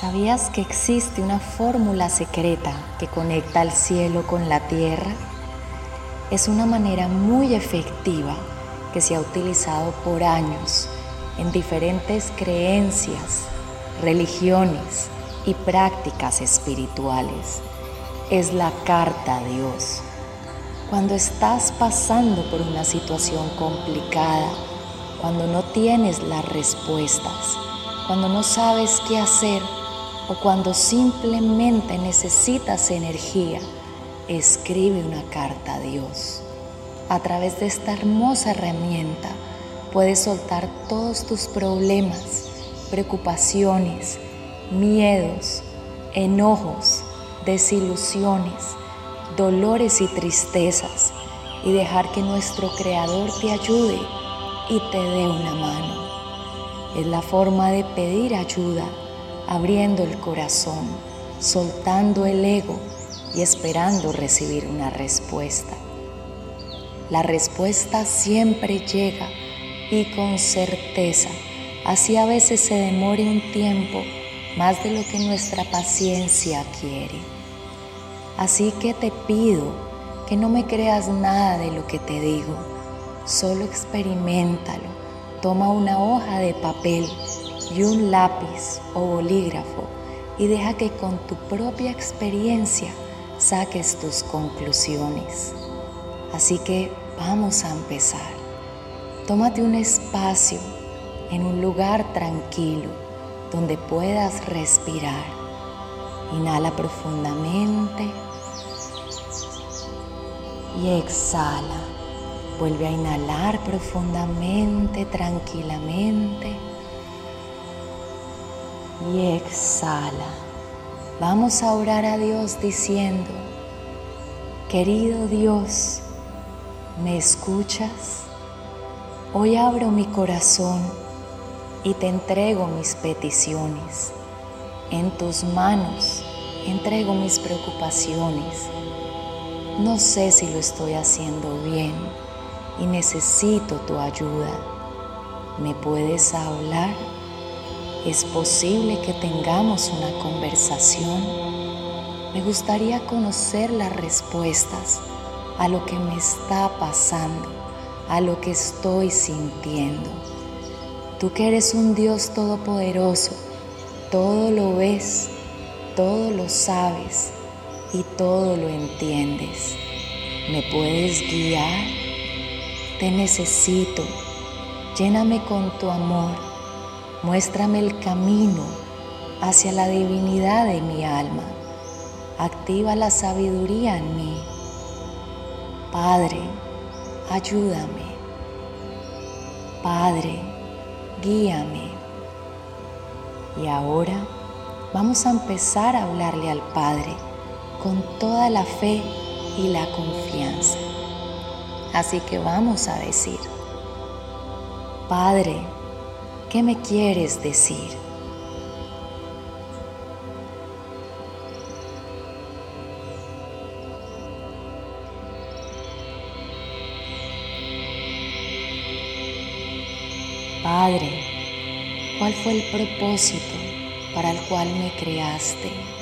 ¿Sabías que existe una fórmula secreta que conecta el cielo con la tierra? Es una manera muy efectiva que se ha utilizado por años en diferentes creencias, religiones y prácticas espirituales. Es la carta a Dios. Cuando estás pasando por una situación complicada, cuando no tienes las respuestas, cuando no sabes qué hacer o cuando simplemente necesitas energía, escribe una carta a Dios. A través de esta hermosa herramienta puedes soltar todos tus problemas, preocupaciones, miedos, enojos, desilusiones, dolores y tristezas y dejar que nuestro Creador te ayude y te dé una mano. Es la forma de pedir ayuda, abriendo el corazón, soltando el ego y esperando recibir una respuesta. La respuesta siempre llega y con certeza, así a veces se demore un tiempo más de lo que nuestra paciencia quiere. Así que te pido que no me creas nada de lo que te digo, solo experimentalo. Toma una hoja de papel y un lápiz o bolígrafo y deja que con tu propia experiencia saques tus conclusiones. Así que vamos a empezar. Tómate un espacio en un lugar tranquilo donde puedas respirar. Inhala profundamente y exhala. Vuelve a inhalar profundamente, tranquilamente y exhala. Vamos a orar a Dios diciendo, querido Dios, ¿me escuchas? Hoy abro mi corazón y te entrego mis peticiones. En tus manos entrego mis preocupaciones. No sé si lo estoy haciendo bien y necesito tu ayuda. ¿Me puedes hablar? ¿Es posible que tengamos una conversación? Me gustaría conocer las respuestas a lo que me está pasando, a lo que estoy sintiendo. Tú que eres un Dios todopoderoso, todo lo ves, todo lo sabes y todo lo entiendes. ¿Me puedes guiar? Te necesito. Lléname con tu amor Muéstrame el camino hacia la divinidad de mi alma. Activa la sabiduría en mí. Padre, ayúdame. Padre, guíame. Y ahora vamos a empezar a hablarle al Padre con toda la fe y la confianza. Así que vamos a decir, Padre, ¿Qué me quieres decir? Padre, ¿cuál fue el propósito para el cual me creaste?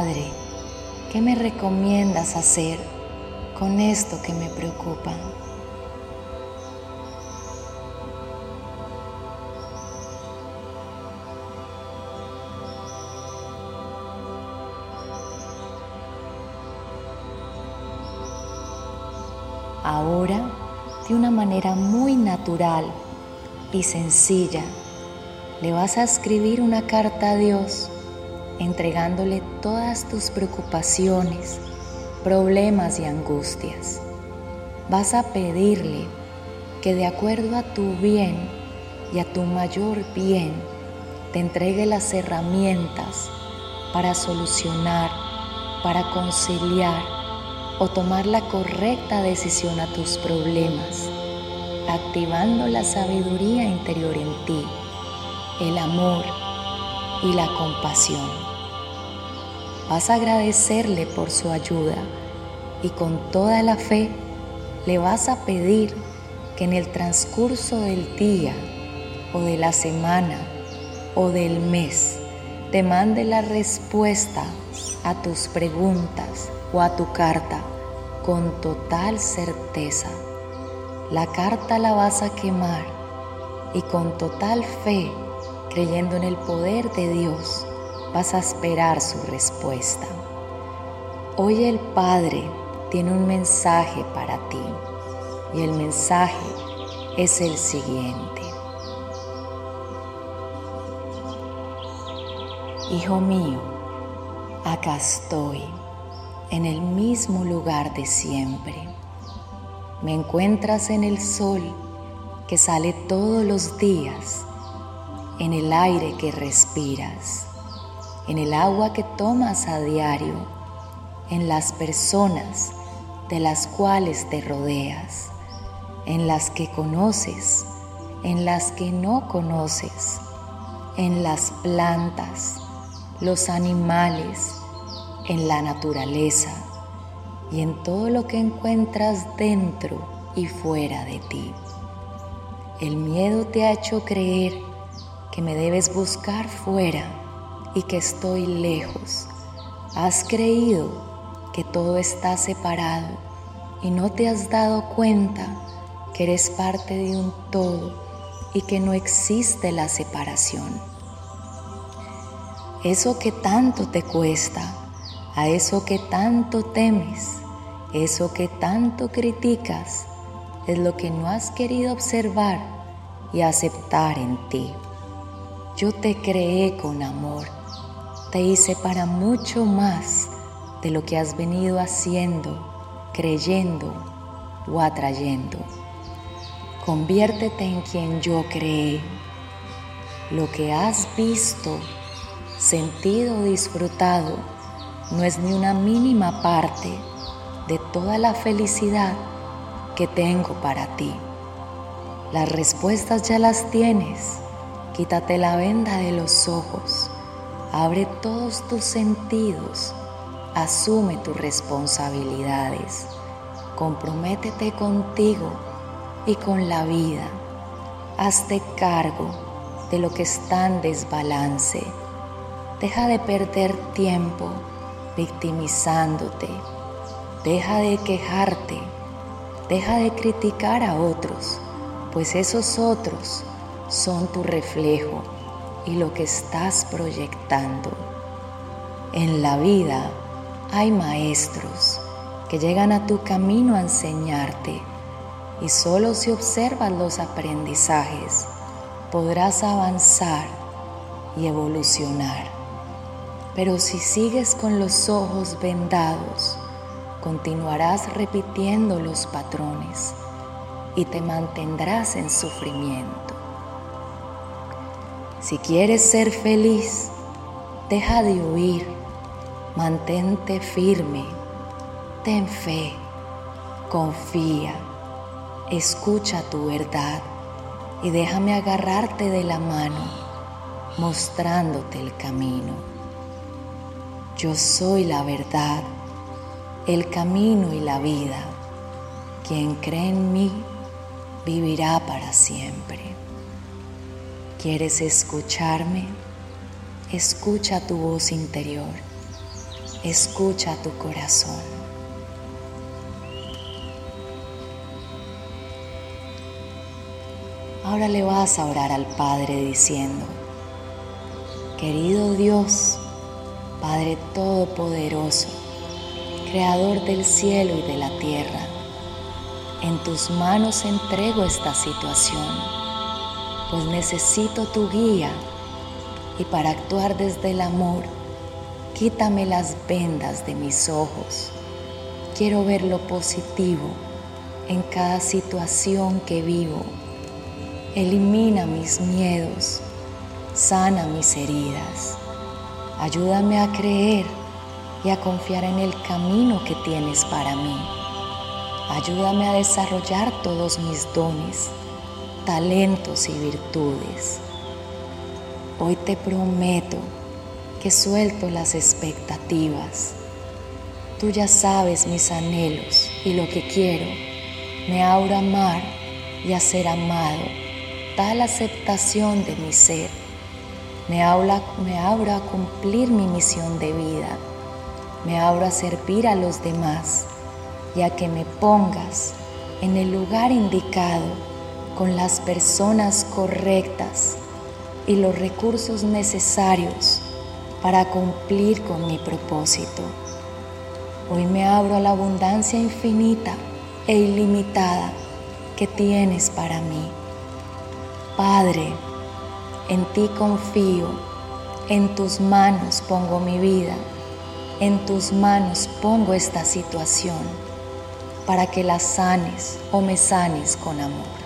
Padre, ¿qué me recomiendas hacer con esto que me preocupa? Ahora, de una manera muy natural y sencilla, le vas a escribir una carta a Dios entregándole todas tus preocupaciones, problemas y angustias. Vas a pedirle que de acuerdo a tu bien y a tu mayor bien, te entregue las herramientas para solucionar, para conciliar o tomar la correcta decisión a tus problemas, activando la sabiduría interior en ti el amor y la compasión. Vas a agradecerle por su ayuda y con toda la fe le vas a pedir que en el transcurso del día o de la semana o del mes te mande la respuesta a tus preguntas o a tu carta con total certeza. La carta la vas a quemar y con total fe, creyendo en el poder de Dios, vas a esperar su respuesta. Hoy el Padre tiene un mensaje para ti y el mensaje es el siguiente. Hijo mío, acá estoy, en el mismo lugar de siempre. Me encuentras en el sol que sale todos los días, en el aire que respiras, en el agua que tomas a diario, en las personas de las cuales te rodeas, en las que conoces, en las que no conoces, en las plantas, los animales, en la naturaleza y en todo lo que encuentras dentro y fuera de ti. El miedo te ha hecho creer que me debes buscar fuera y que estoy lejos. Has creído que todo está separado y no te has dado cuenta que eres parte de un todo y que no existe la separación. Eso que tanto te cuesta, a eso que tanto temes, eso que tanto criticas, es lo que no has querido observar y aceptar en ti. Yo te creé con amor, te hice para mucho más de lo que has venido haciendo, creyendo o atrayendo. Conviértete en quien yo creé. Lo que has visto, sentido disfrutado no es ni una mínima parte de toda la felicidad que tengo para ti. Las respuestas ya las tienes. Quítate la venda de los ojos. Abre todos tus sentidos Asume tus responsabilidades. Comprométete contigo y con la vida. Hazte cargo de lo que está en desbalance. Deja de perder tiempo victimizándote. Deja de quejarte. Deja de criticar a otros, pues esos otros son tu reflejo y lo que estás proyectando. En la vida hay maestros que llegan a tu camino a enseñarte y solo si observas los aprendizajes podrás avanzar y evolucionar. Pero si sigues con los ojos vendados, continuarás repitiendo los patrones y te mantendrás en sufrimiento. Si quieres ser feliz, deja de huir Mantente firme, ten fe, confía, escucha tu verdad y déjame agarrarte de la mano, mostrándote el camino. Yo soy la verdad, el camino y la vida. Quien cree en mí vivirá para siempre. ¿Quieres escucharme? Escucha tu voz interior escucha tu corazón. Ahora le vas a orar al Padre diciendo, querido Dios, Padre Todopoderoso, Creador del cielo y de la tierra, en tus manos entrego esta situación, pues necesito tu guía y para actuar desde el amor, Quítame las vendas de mis ojos. Quiero ver lo positivo en cada situación que vivo. Elimina mis miedos. Sana mis heridas. Ayúdame a creer y a confiar en el camino que tienes para mí. Ayúdame a desarrollar todos mis dones, talentos y virtudes. Hoy te prometo que suelto las expectativas. Tú ya sabes mis anhelos y lo que quiero. Me abro a amar y a ser amado. Tal aceptación de mi ser. Me abro, me abro a cumplir mi misión de vida. Me abro a servir a los demás y a que me pongas en el lugar indicado con las personas correctas y los recursos necesarios para cumplir con mi propósito. Hoy me abro a la abundancia infinita e ilimitada que tienes para mí. Padre, en ti confío, en tus manos pongo mi vida, en tus manos pongo esta situación para que la sanes o me sanes con amor.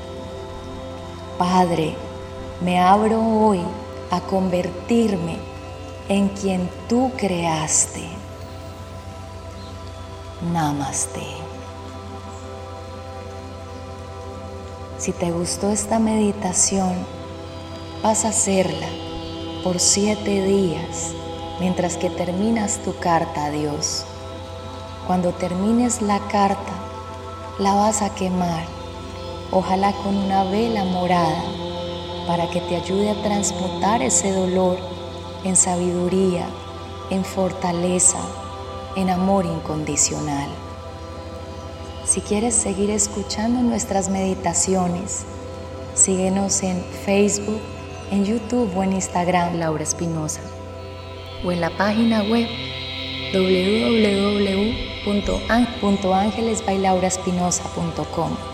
Padre, me abro hoy a convertirme en quien tú creaste. Namaste. Si te gustó esta meditación, vas a hacerla por siete días mientras que terminas tu carta a Dios. Cuando termines la carta, la vas a quemar, ojalá con una vela morada, para que te ayude a transmutar ese dolor en sabiduría, en fortaleza, en amor incondicional. Si quieres seguir escuchando nuestras meditaciones, síguenos en Facebook, en YouTube o en Instagram Laura Espinosa o en la página web www.angelesbailauraespinosa.com.